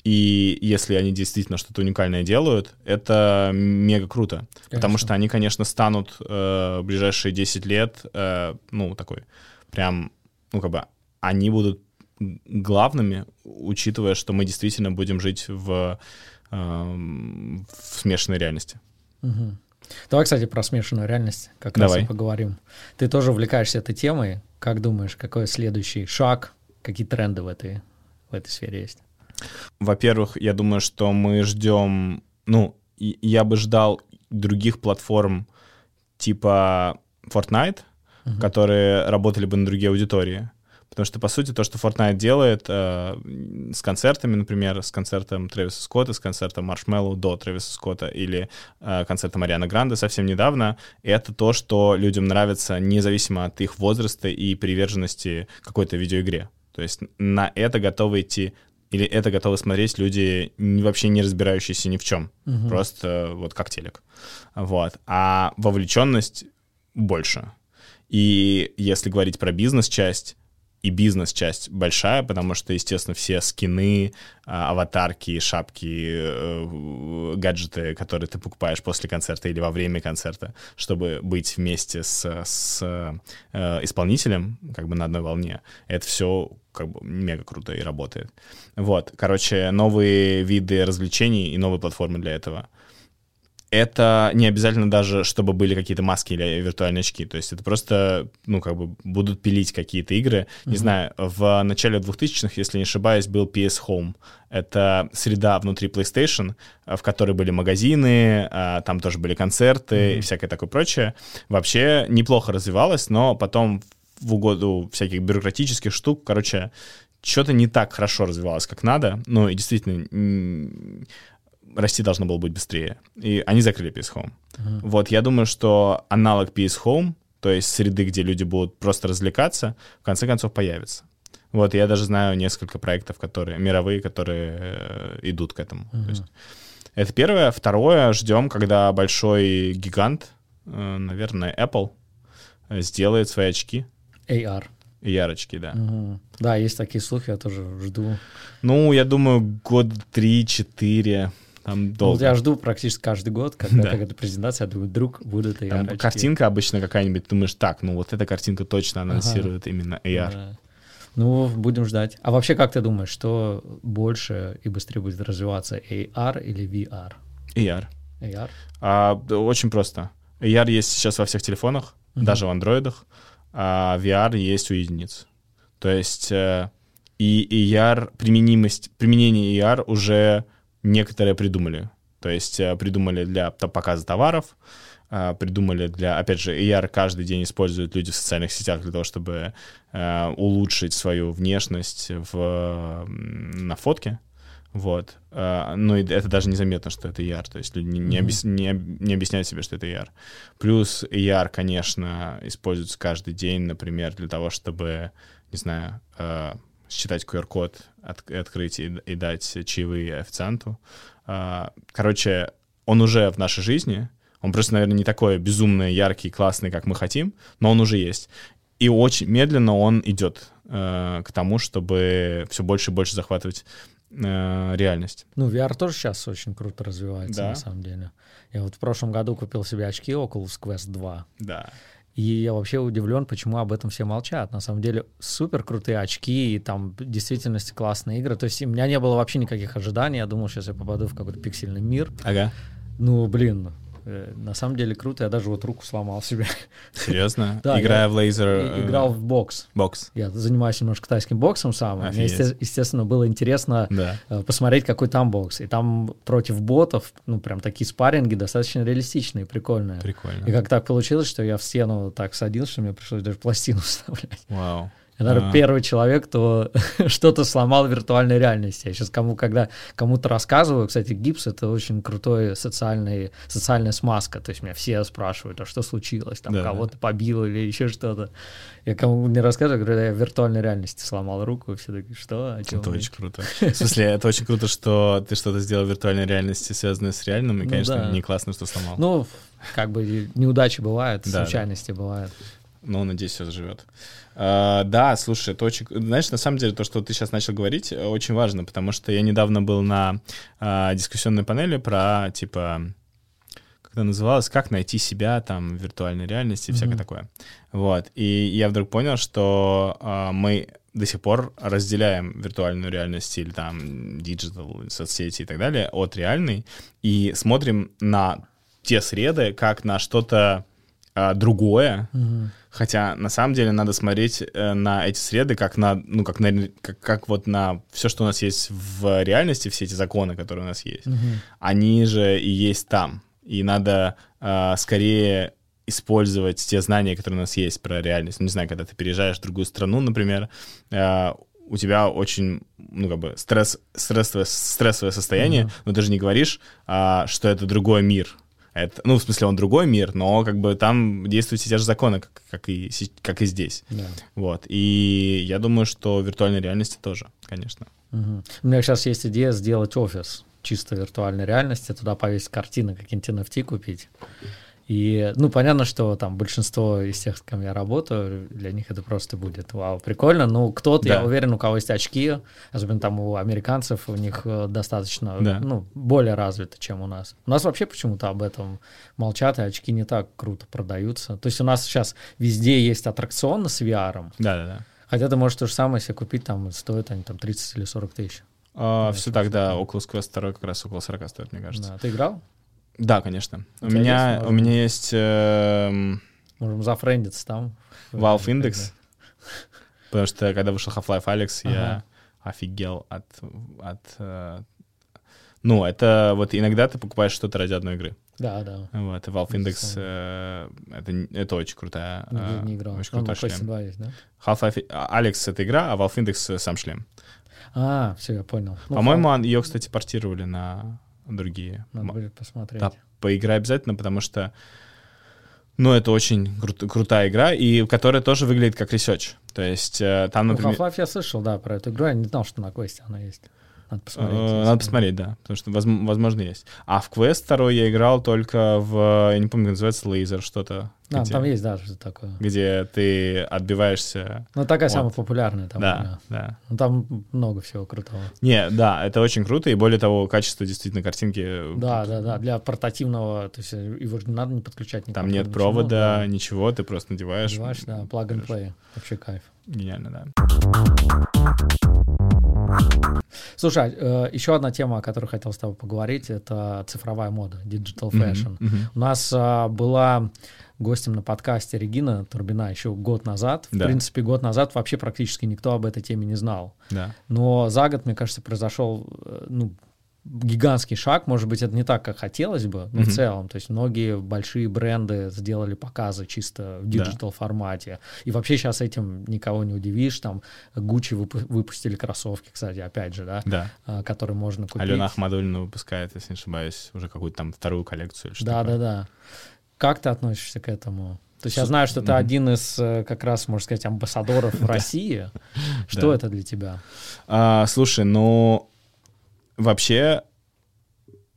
и если они действительно что-то уникальное делают, это мега круто. Потому Конечно. что они, конечно, станут э, в ближайшие 10 лет, э, ну, такой, прям, ну, как бы, они будут главными, учитывая, что мы действительно будем жить в, эм, в смешанной реальности. Мгм. Давай, кстати, про смешанную реальность как раз Давай. и поговорим. Ты тоже увлекаешься этой темой. Как думаешь, какой следующий шаг, какие тренды в этой, в этой сфере есть? Во-первых, я думаю, что мы ждем, ну, я бы ждал других платформ типа Fortnite, Мгм. которые работали бы на другие аудитории. Потому что, по сути, то, что Fortnite делает э, с концертами, например, с концертом Трэвиса Скотта, с концертом Маршмеллоу до Трэвиса Скотта или э, концертом Арианы Гранде совсем недавно, это то, что людям нравится независимо от их возраста и приверженности какой-то видеоигре. То есть на это готовы идти или это готовы смотреть люди, вообще не разбирающиеся ни в чем. Мгм. Просто вот как телек. Вот. А вовлеченность больше. И если говорить про бизнес-часть, и бизнес-часть большая, потому что, естественно, все скины, а, аватарки, шапки, э, гаджеты, которые ты покупаешь после концерта или во время концерта, чтобы быть вместе с, с э, исполнителем, как бы на одной волне, это все как бы мега круто и работает. Вот, короче, новые виды развлечений и новые платформы для этого это не обязательно даже, чтобы были какие-то маски или виртуальные очки. То есть это просто, ну, как бы будут пилить какие-то игры. Не знаю, в начале 2000-х, если не ошибаюсь, был PS Home. Это среда внутри PlayStation, в которой были магазины, а, там тоже были концерты и всякое такое прочее. Вообще неплохо развивалось, но потом в угоду всяких бюрократических штук, короче, что-то не так хорошо развивалось, как надо. Ну, и действительно, расти должно было быть быстрее. И они закрыли PS Home. Вот, я думаю, что аналог PS Home, то есть среды, где люди будут просто развлекаться, в конце концов появится. Вот, я даже знаю несколько проектов, которые мировые, которые э, идут к этому. То есть, это первое. Второе, ждем, когда большой гигант, э, наверное, Apple, э, сделает свои очки. AR. Ярочки, да. Мгм. Да, есть такие слухи, я тоже жду. Ну, я думаю, год три-четыре. Там Ну, долго. я жду практически каждый год, когда Да. какая-то презентация, я думаю, вдруг будут AR. Там очки. картинка обычно какая-нибудь, думаешь, так, ну вот эта картинка точно анонсирует именно AR. Да. Ну, будем ждать. А вообще, как ты думаешь, что больше и быстрее будет развиваться, AR или VR? AR. AR? А, очень просто. AR есть сейчас во всех телефонах, даже в андроидах, а VR есть у единиц. То есть э, и AR, применимость, применение AR уже некоторые придумали. То есть э, придумали для показа товаров, а, придумали для, опять же, AR каждый день используют люди в социальных сетях для того, чтобы э, улучшить свою внешность в, на фотке. Вот. А, Ну, это даже незаметно, что это AR. То есть люди не, объяс- не не объясняют себе, что это AR. Плюс AR, конечно, используется каждый день, например, для того, чтобы, не знаю, э, считать QR-код, от- открыть и, и дать чаевые официанту. А, Короче, он уже в нашей жизни. Он просто, наверное, не такой безумно яркий, классный, как мы хотим, но он уже есть. И очень медленно он идет э, к тому, чтобы все больше и больше захватывать э, реальность. Ну, VR тоже сейчас очень круто развивается, Да. на самом деле. Я вот в прошлом году купил себе очки Oculus Quest 2. Да. И я вообще удивлен, почему об этом все молчат. На самом деле супер крутые очки, и там в действительности классные игры. То есть у меня не было вообще никаких ожиданий. Я думал, сейчас я попаду в какой-то пиксельный мир. Ага. Ну, блин, на самом деле круто. Я даже вот руку сломал себе. Серьезно? Да, Играя в лазер... Э, Играл в бокс. Бокс. Я занимаюсь немножко тайским боксом сам. Мне, естественно, было интересно Да. э, посмотреть, какой там бокс. И там против ботов, ну, прям такие спарринги достаточно реалистичные, прикольные. Прикольно. И как так получилось, что я в стену так садился, что мне пришлось даже пластину вставлять. Вау. Я, наверное, А. первый человек, кто что-то сломал в виртуальной реальности. Я сейчас кому, когда кому-то рассказываю, кстати, гипс — это очень крутой социальный, социальная смазка. То есть меня все спрашивают, а что случилось? Там Да, кого-то побил или еще что-то. Я кому не рассказываю, говорю, я в виртуальной реальности сломал руку. И все такие, что? Чем Это вы?» очень круто. В смысле, это очень круто, что ты что-то сделал в виртуальной реальности, связанное с реальным, и, Ну конечно, да. не классно, что сломал. Ну, как бы неудачи бывают, Да, случайности бывают. Ну, надеюсь, все заживет. А, да, слушай, это очень... Знаешь, на самом деле, то, что ты сейчас начал говорить, э, очень важно, потому что я недавно был на а, дискуссионной панели про, типа, как это называлось, как найти себя там в виртуальной реальности и всякое Мгм. такое. Вот. И я вдруг понял, что а, мы до сих пор разделяем виртуальную реальность или там digital, соцсети и так далее от реальной и смотрим на те среды как на что-то а, другое, Мгм. Хотя на самом деле надо смотреть э, на эти среды как на, ну как на, как, как вот на все, что у нас есть в реальности, все эти законы, которые у нас есть, Мгм. они же и есть там. И надо э, скорее использовать те знания, которые у нас есть про реальность. Ну, не знаю, когда ты переезжаешь в другую страну, например, э, у тебя очень, ну, как бы, стресс, стрессовое, стрессовое состояние, Мгм. но ты же не говоришь, а, что это другой мир. Это, ну, в смысле, он другой мир, но как бы там действуют те же законы, как, как, и, как и здесь. Да. Вот. И я думаю, что в виртуальной реальности тоже, конечно. Мгм. У меня сейчас есть идея сделать офис чисто виртуальной реальности, туда повесить картины, какие-нибудь NFT купить. И, ну, понятно, что там большинство из тех, с кем я работаю, для них это просто будет вау, прикольно. Ну, кто-то, я Да. уверен, у кого есть очки, особенно там у американцев, у них э, достаточно, Да. ну, более развито, чем у нас. У нас вообще почему-то об этом молчат, и очки не так круто продаются. То есть у нас сейчас везде есть аттракционы с VR, Да-да-да. хотя ты можешь то же самое себе купить, там, стоят они там 30 или 40 тысяч. А, все так, да, Oculus Quest 2 как раз около 40 стоит, мне кажется. Да. Ты играл? Да, конечно. У меня, есть, у меня есть эм, Можем зафрендиться там. Valve Index, потому что когда вышел Half-Life Alex, я Ага. офигел от... от э, ну, это вот иногда ты покупаешь что-то ради одной игры. Да, да. Вот, и Valve Index, э, это, это очень крутая... Не, э, не играл. Очень Он крутой на PlayStation шлем. 2 есть, да? Half-Life а, Alex — это игра, а Valve Index — э, сам шлем. А, все, я понял. Ну, По-моему, фан- ее, кстати, портировали на другие. Надо м- будет посмотреть. Да, поиграй обязательно, потому что, ну, это очень крут- крутая игра, и которая тоже выглядит как research. То есть э, там, Ну, например... Half-Life я слышал, да, про эту игру. Я не знал, что на квесте она есть. Надо посмотреть. Э, если- Надо посмотреть, да, потому что, возм- возможно, есть. А в Quest второй я играл только в, я не помню, как называется, Laser что-то. А, где, там есть, да, что такое. где ты отбиваешься. Ну, такая Вот. самая популярная там. да, да. Ну, там много всего крутого. Не, да, это очень круто, и более того, качество действительно картинки. Да, да, да. Для портативного, то есть э, его же не надо не подключать никак. Там нет ничему, провода, да. ничего, ты просто надеваешь. Надеваешь, да, plug and play. Вообще кайф. Гениально, да. Слушай, э, еще одна тема, о которой хотел с тобой поговорить, это цифровая мода, digital fashion. Мгм, мгм. У нас а, была гостем на подкасте Регина Турбина еще год назад. В Да. принципе, год назад вообще практически никто об этой теме не знал. Да. Но за год, мне кажется, произошел э, ну, гигантский шаг. Может быть, это не так, как хотелось бы, но в Мгм. целом. То есть многие большие бренды сделали показы чисто в Да. digital формате. И вообще сейчас этим никого не удивишь. Там Gucci выпу- выпустили кроссовки, кстати, опять же, да, Да. а, которые можно купить. Алена Ахмадулина выпускает, если не ошибаюсь, уже какую-то там вторую коллекцию или что Да, такое. да, да. Как ты относишься к этому? То есть я знаю, что ты один из, э, как раз, можно сказать, амбассадоров в России. Что Да. это для тебя? А, слушай, ну вообще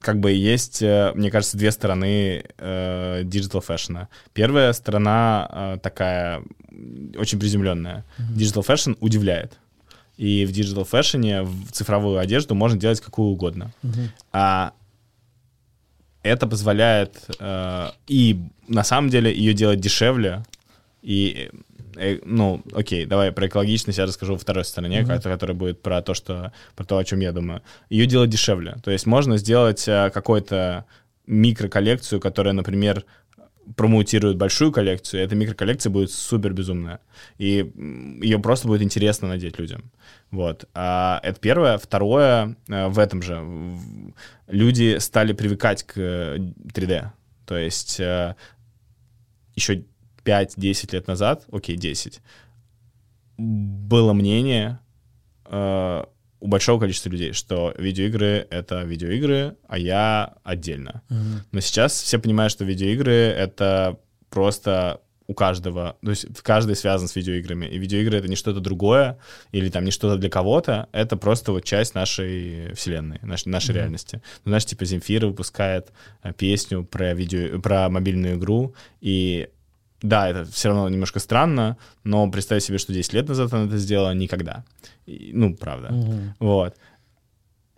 как бы есть, э, мне кажется, две стороны э, digital fashion а. Первая сторона э, такая очень приземленная. Digital fashion удивляет. И в digital fashion е в цифровую одежду можно делать какую угодно. А это позволяет э, и на самом деле ее делать дешевле. И, э, ну, окей, давай про экологичность я расскажу во второй стороне, ко- которая будет про то, что, про то, о чем я думаю. Ее делать дешевле. То есть можно сделать э, какую-то микроколлекцию, которая, например, промоутирует большую коллекцию, и эта микроколлекция будет супер безумная. И ее просто будет интересно надеть людям. Вот. А это первое. Второе, э, в этом же люди стали привыкать к э, 3D. То есть э, еще 5-10 лет назад, окей, 10, было мнение э, у большого количества людей, что видеоигры — это видеоигры, а я отдельно. Мгм. Но сейчас все понимают, что видеоигры — это просто у каждого, то есть каждый связан с видеоиграми, и видеоигры — это не что-то другое, или там не что-то для кого-то, это просто вот часть нашей вселенной, нашей, нашей Мгм. реальности. Ну, знаешь, типа Земфира выпускает э, песню про видео, про мобильную игру, и да, это все равно немножко странно, но представь себе, что 10 лет назад она это сделала никогда. И, ну, правда. Мгм. Вот.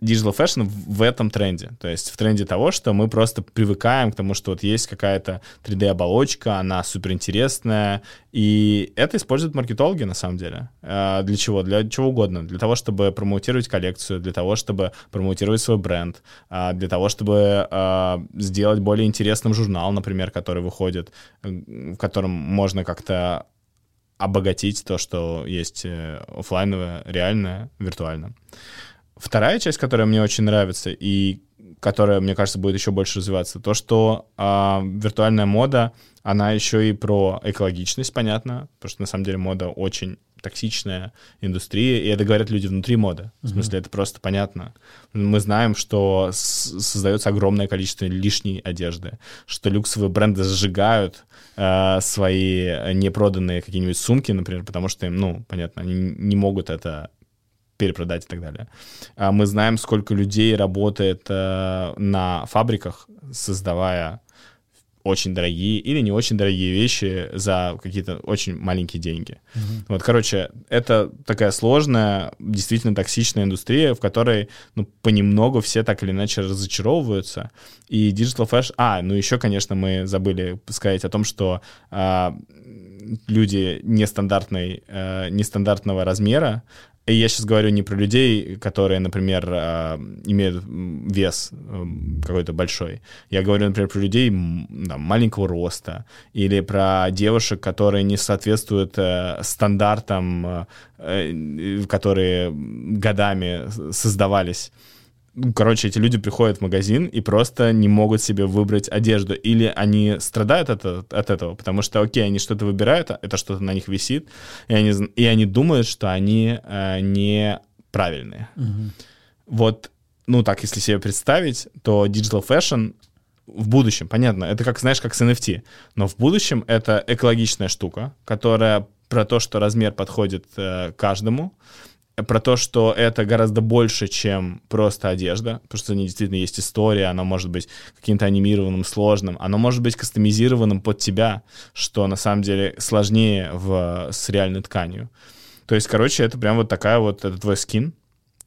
Digital Fashion в этом тренде. То есть в тренде того, что мы просто привыкаем к тому, что вот есть какая-то 3D-оболочка, она суперинтересная, и это используют маркетологи на самом деле. А, Для чего? Для чего угодно. Для того, чтобы промоутировать коллекцию, для того, чтобы промоутировать свой бренд, а, для того, чтобы а, сделать более интересным журнал, например, который выходит, в котором можно как-то обогатить то, что есть э, оффлайновое, реальное, виртуально. Вторая часть, которая мне очень нравится и которая, мне кажется, будет еще больше развиваться, то, что а, виртуальная мода, она еще и про экологичность, понятно, потому что на самом деле мода очень токсичная индустрия, и это говорят люди внутри моды. В смысле, это просто понятно. Мы знаем, что создается огромное количество лишней одежды, что люксовые бренды сжигают э, свои непроданные какие-нибудь сумки, например, потому что им, ну, понятно, они не могут это перепродать и так далее. А Мы знаем, сколько людей работает э, на фабриках, создавая очень дорогие или не очень дорогие вещи за какие-то очень маленькие деньги. Вот, короче, это такая сложная, действительно токсичная индустрия, в которой, ну, понемногу все так или иначе разочаровываются. И Digital Flash... А, ну еще, конечно, мы забыли сказать о том, что а, люди нестандартной, э, нестандартного размера, и я сейчас говорю не про людей, которые, например, а, имеют вес м, какой-то большой. Я говорю, например, про людей там, маленького роста или про девушек, которые не соответствуют э, стандартам, э, э, которые годами создавались. Ну, Короче, эти люди приходят в магазин и просто не могут себе выбрать одежду. Или они страдают от, от этого, потому что, окей, они что-то выбирают, а это что-то на них висит, и они, и они думают, что они э, неправильные. Мгм. Вот, ну так, если себе представить, то Digital Fashion в будущем, понятно, это как, знаешь, как с NFT, но в будущем это экологичная штука, которая про то, что размер подходит э, каждому, про то, что это гораздо больше, чем просто одежда, потому что действительно есть история, она может быть каким-то анимированным, сложным, оно может быть кастомизированным под тебя, что на самом деле сложнее в, с реальной тканью. То есть, короче, это прям вот такая вот, это твой скин,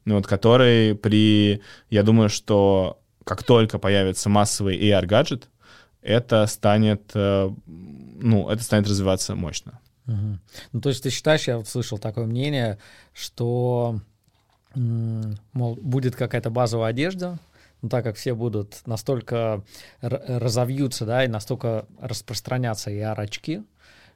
ну, вот, который при, я думаю, что как только появится массовый AR-гаджет, это станет, э, ну, это станет развиваться мощно. Ну, то есть ты считаешь, я вот слышал такое мнение, что, мол, будет какая-то базовая одежда, но так как все будут настолько разовьются, да, и настолько распространяться AR-очки,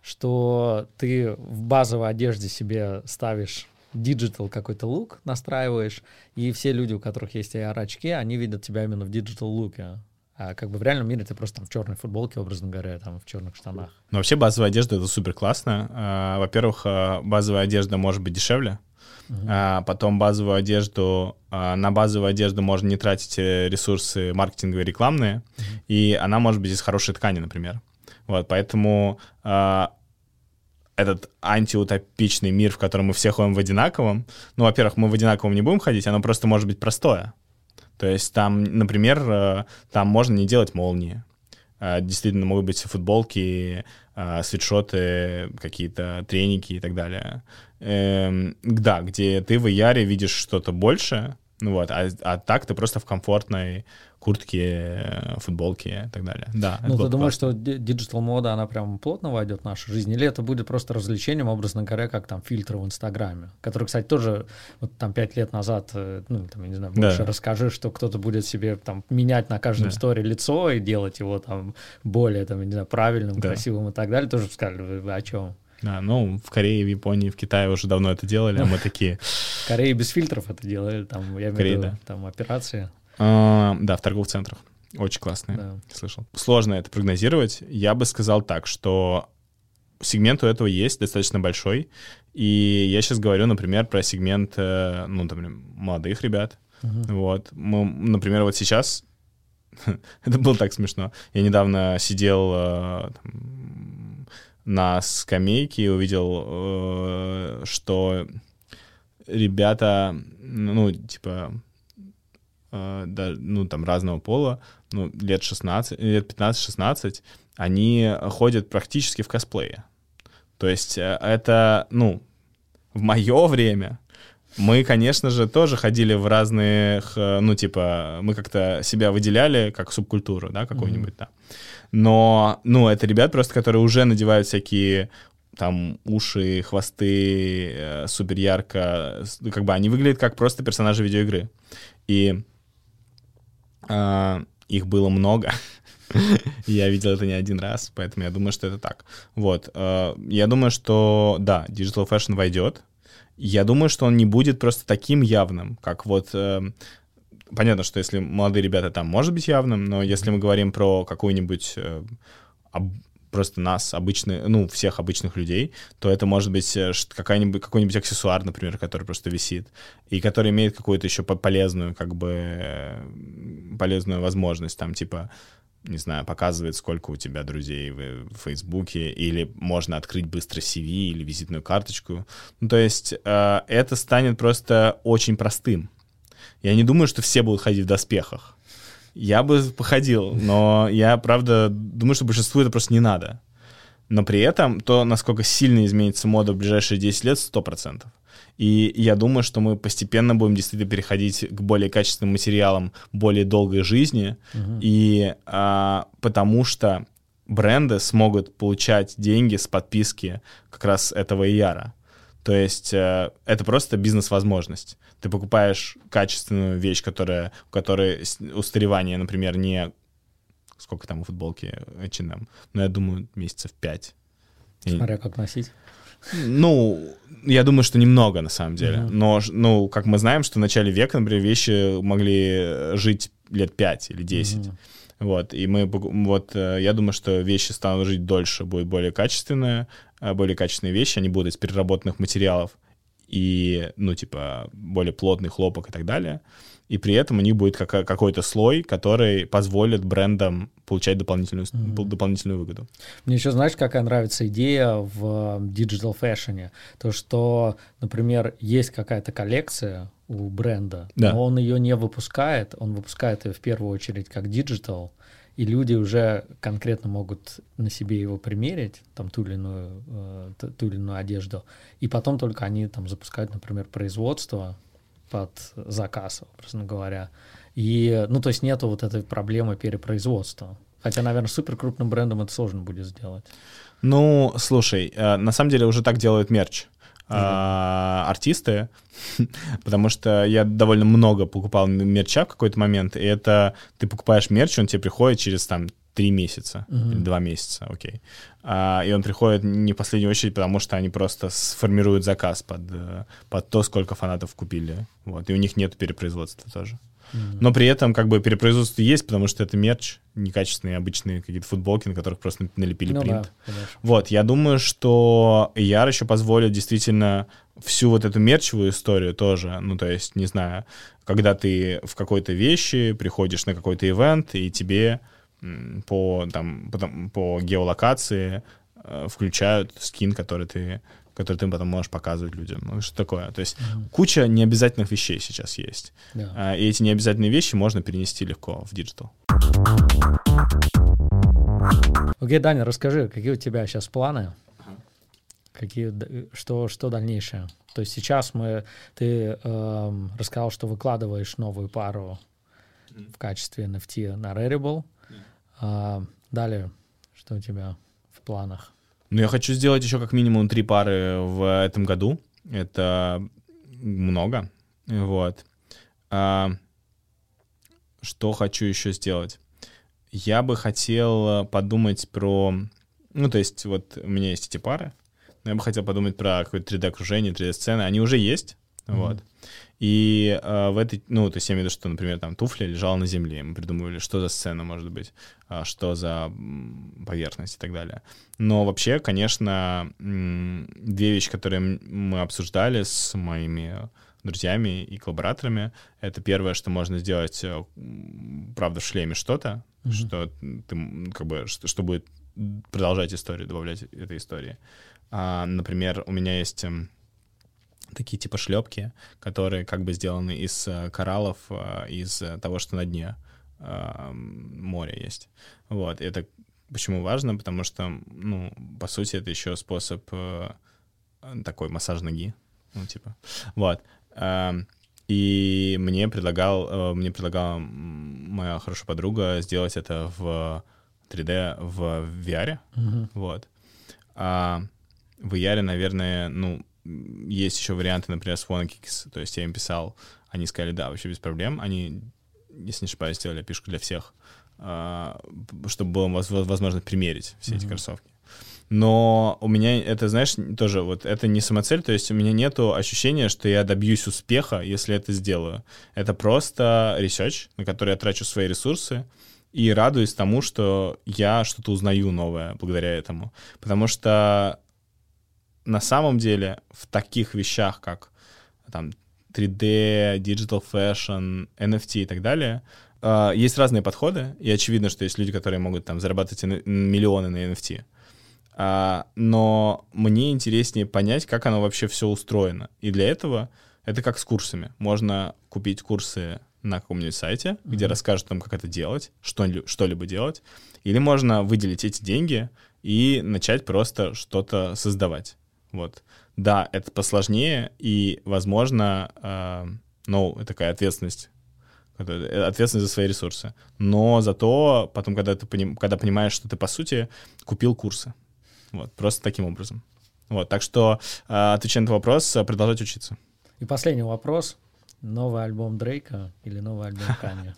что ты в базовой одежде себе ставишь digital какой-то лук, настраиваешь, и все люди, у которых есть AR-очки, они видят тебя именно в digital луке. А как бы в реальном мире ты просто там в черной футболке, образно говоря, там в черных штанах. Но вообще базовая одежда — это супер классно. А, Во-первых, а, базовая одежда может быть дешевле, А, потом базовую одежду, а, на базовую одежду можно не тратить э, ресурсы маркетинговые, рекламные, и она может быть из хорошей ткани, например. Вот, поэтому этот антиутопичный мир, в котором мы все ходим в одинаковом, ну, во-первых, мы в одинаковом не будем ходить, оно просто может быть простое. То есть там, например, э, там можно не делать молнии. Э, Действительно, могут быть футболки, э, свитшоты, какие-то треники и так далее. Эм, Да, где ты в VR видишь что-то больше, ну вот, а, а так ты просто в комфортной куртке, э, футболке и так далее. Да, Ну, ты думаешь, классно. что digital мода, она прям плотно войдет в нашу жизнь? Или это будет просто развлечением, образно говоря, как там фильтры в Инстаграме? Который, кстати, тоже вот там пять лет назад, э, ну, там, я не знаю, Да. больше расскажи, что кто-то будет себе там менять на каждом Да. сторе лицо и делать его там более, там, я не знаю, правильным, Да. красивым и так далее. Тоже сказали, о чем? Да, ну, в Корее, в Японии, в Китае уже давно это делали, а мы такие... В Корее без фильтров это делали, там, я имею в виду, там, операции. А, Да, в торговых центрах. Очень классные. Да. Слышал. Сложно это прогнозировать. Я бы сказал так, что сегмент у этого есть, достаточно большой. И я сейчас говорю, например, про сегмент, э, ну, там, молодых ребят. Uh-huh. Вот. Мы, например, вот сейчас это было так смешно. Я недавно сидел э, там, на скамейке и увидел, э, что ребята, ну, типа, э, да, ну, там, разного пола, ну, лет 16, лет 15-16, они ходят практически в косплее. То есть это, ну, в мое время мы, конечно же, тоже ходили в разных, э, ну, типа, мы как-то себя выделяли как субкультуру, да, какую-нибудь, mm-hmm. да. Но, ну, это ребят просто, которые уже надевают всякие там уши, хвосты, э, супер ярко, как бы они выглядят как просто персонажи видеоигры. И э, их было много. я видел это не один раз, поэтому я думаю, что это так. Вот. Э, я думаю, что, да, Digital Fashion войдет, я думаю, что он не будет просто таким явным, как вот... Э, понятно, что если молодые ребята там может быть явным, но если мы говорим про какую-нибудь... Э, просто нас, обычные, ну, всех обычных людей, то это может быть э, какой-нибудь, какой-нибудь аксессуар, например, который просто висит, и который имеет какую-то еще полезную, как бы, э, полезную возможность, там, типа, не знаю, показывает, сколько у тебя друзей в, в Фейсбуке, или можно открыть быстро CV или визитную карточку. Ну, то есть э, это станет просто очень простым. Я не думаю, что все будут ходить в доспехах. Я бы походил, но я, правда, думаю, что большинству это просто не надо. Но при этом то, насколько сильно изменится мода в ближайшие 10 лет, 100%. И я думаю, что мы постепенно будем действительно переходить к более качественным материалам, более долгой жизни. Угу. И а, потому что бренды смогут получать деньги с подписки как раз этого яра. То есть э, это просто бизнес-возможность. Ты покупаешь качественную вещь, которая, у которой устаревание, например, не... Сколько там у футболки H&M? Ну, я думаю, месяцев пять. Смотря как носить. Ну, я думаю, что немного на самом деле. Uh-huh. Но, ну, как мы знаем, что в начале века, например, вещи могли жить лет 5 или 10. Uh-huh. Вот, и мы, вот, э, я думаю, что вещи станут жить дольше, будет более качественные, э, более качественные вещи, они будут из переработанных материалов и, ну, типа, более плотный хлопок и так далее и при этом у них будет какой-то слой, который позволит брендам получать дополнительную, mm-hmm. дополнительную выгоду. Мне еще, знаешь, какая нравится идея в digital фэшне? То, что, например, есть какая-то коллекция у бренда, да. но он ее не выпускает, он выпускает ее в первую очередь как digital, и люди уже конкретно могут на себе его примерить, там ту или иную, э, ту или иную одежду, и потом только они там запускают, например, производство под заказ, образно говоря. И, ну, то есть нету вот этой проблемы перепроизводства. Хотя, наверное, супер крупным брендом это сложно будет сделать. Ну, слушай, э, на самом деле уже так делают мерч. Mm-hmm. артисты, потому что я довольно много покупал мерча в какой-то момент, и это ты покупаешь мерч, он тебе приходит через там три месяца mm-hmm. или два месяца, окей. А, и он приходит не в последнюю очередь, потому что они просто сформируют заказ под, э, под то, сколько фанатов купили. Вот, и у них нет перепроизводства тоже. Mm-hmm. Но при этом как бы перепроизводство есть, потому что это мерч, некачественные обычные какие-то футболки, на которых просто налепили ну, принт. Да, вот, я думаю, что Яр еще позволит действительно всю вот эту мерчевую историю тоже, ну, то есть, не знаю, когда ты в какой-то вещи приходишь на какой-то ивент, и тебе по, там, по, по геолокации э, включают скин, который ты который ты потом можешь показывать людям. Ну, что такое? То есть mm-hmm. куча необязательных вещей сейчас есть. Yeah. А, и эти необязательные вещи можно перенести легко в digital. Окей, okay, Даня, расскажи, какие у тебя сейчас планы? Какие, что, что дальнейшее? То есть сейчас мы, ты эм, рассказал, что выкладываешь новую пару mm-hmm. в качестве NFT на Rarible. А, далее, что у тебя в планах? Ну, я хочу сделать еще как минимум три пары в этом году. Это много. Вот. А, что хочу еще сделать? Я бы хотел подумать про... Ну, то есть, вот у меня есть эти пары, но я бы хотел подумать про какое-то 3D-окружение, 3D-сцены. Они уже есть. Вот. И э, в этой, ну, то есть я имею в виду, что, например, там туфля лежала на земле, мы придумывали, что за сцена может быть, э, что за поверхность и так далее. Но вообще, конечно, две вещи, которые мы обсуждали с моими друзьями и коллабораторами, это первое, что можно сделать, э, правда, в шлеме что-то, mm-hmm. что ты, как бы, что, что будет продолжать историю, добавлять этой истории. А, например, у меня есть эм, такие типа шлепки, которые как бы сделаны из э, кораллов, э, из того, что на дне э, моря есть. Вот, это почему важно, потому что, ну, по сути, это еще способ такой массаж ноги, ну, типа, вот. Эм, и мне предлагал, мне предлагала моя хорошая подруга сделать это в 3D в VR, uh-huh. вот. А в VR, наверное, ну, есть еще варианты, например, с PhoneKicks, то есть я им писал, они сказали, да, вообще без проблем, они, если не ошибаюсь, сделали пишку для всех, а, чтобы было возможно примерить все mm-hmm. эти кроссовки. Но у меня это, знаешь, тоже вот это не самоцель, то есть у меня нету ощущения, что я добьюсь успеха, если это сделаю. Это просто research, на который я трачу свои ресурсы, и радуюсь тому, что я что-то узнаю новое благодаря этому. Потому что на самом деле в таких вещах, как там 3D, Digital Fashion, NFT и так далее, э, есть разные подходы, и очевидно, что есть люди, которые могут там зарабатывать миллионы на NFT. А, но мне интереснее понять, как оно вообще все устроено. И для этого это как с курсами. Можно купить курсы на каком-нибудь сайте, mm-hmm. где расскажут вам, как это делать, что, что-либо делать. Или можно выделить эти деньги и начать просто что-то создавать. Вот. Да, это посложнее, и, возможно, э, ну, такая ответственность, ответственность за свои ресурсы. Но зато потом, когда ты поним, когда понимаешь, что ты, по сути, купил курсы. Вот, просто таким образом. Вот, так что, э, отвечая на этот вопрос, продолжать учиться. И последний вопрос. Новый альбом Дрейка или новый альбом Канья?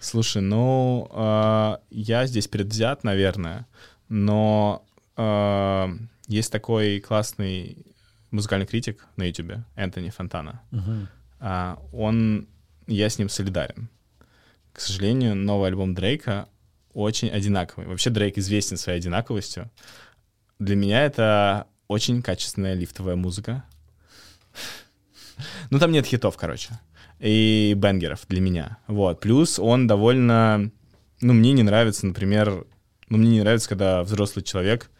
Слушай, ну, э, я здесь предвзят, наверное, но э, есть такой классный музыкальный критик на YouTube, Энтони Фонтана. Uh-huh. Э, он, я с ним солидарен. К сожалению, новый альбом Дрейка очень одинаковый. Вообще Дрейк известен своей одинаковостью. Для меня это очень качественная лифтовая музыка. Ну, там нет хитов, короче. И бенгеров для меня. Вот. Плюс он довольно... Ну, мне не нравится, например... Ну, мне не нравится, когда взрослый человек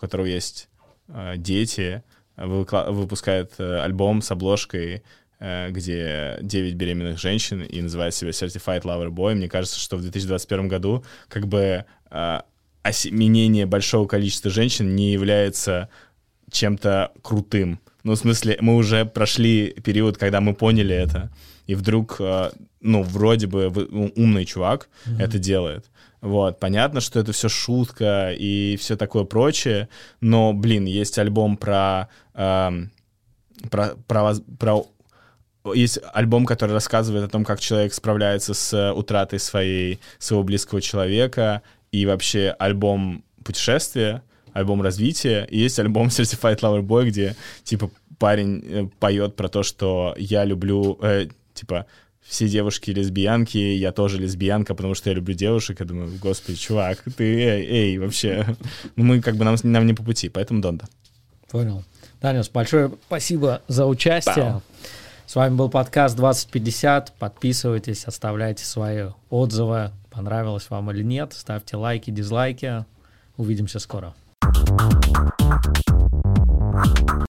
у которого есть э, дети, выпускает э, альбом с обложкой, э, где 9 беременных женщин и называет себя Certified Lover Boy. Мне кажется, что в 2021 году как бы э, осеменение большого количества женщин не является чем-то крутым. Ну, в смысле, мы уже прошли период, когда мы поняли это, и вдруг, э, ну, вроде бы умный чувак mm-hmm. это делает. Вот, понятно, что это все шутка и все такое прочее, но, блин, есть альбом про, э, про, про, про есть альбом, который рассказывает о том, как человек справляется с утратой своей, своего близкого человека, и вообще альбом путешествия, альбом развития, и есть альбом Certified Lover Boy, где, типа, парень э, поет про то, что я люблю, э, типа, все девушки лесбиянки, я тоже лесбиянка, потому что я люблю девушек. Я думаю, господи, чувак, ты, эй, эй вообще. Ну, мы как бы нам, нам не по пути, поэтому Донда. Понял. Данис, большое спасибо за участие. Пау. С вами был подкаст 2050. Подписывайтесь, оставляйте свои отзывы, понравилось вам или нет. Ставьте лайки, дизлайки. Увидимся скоро.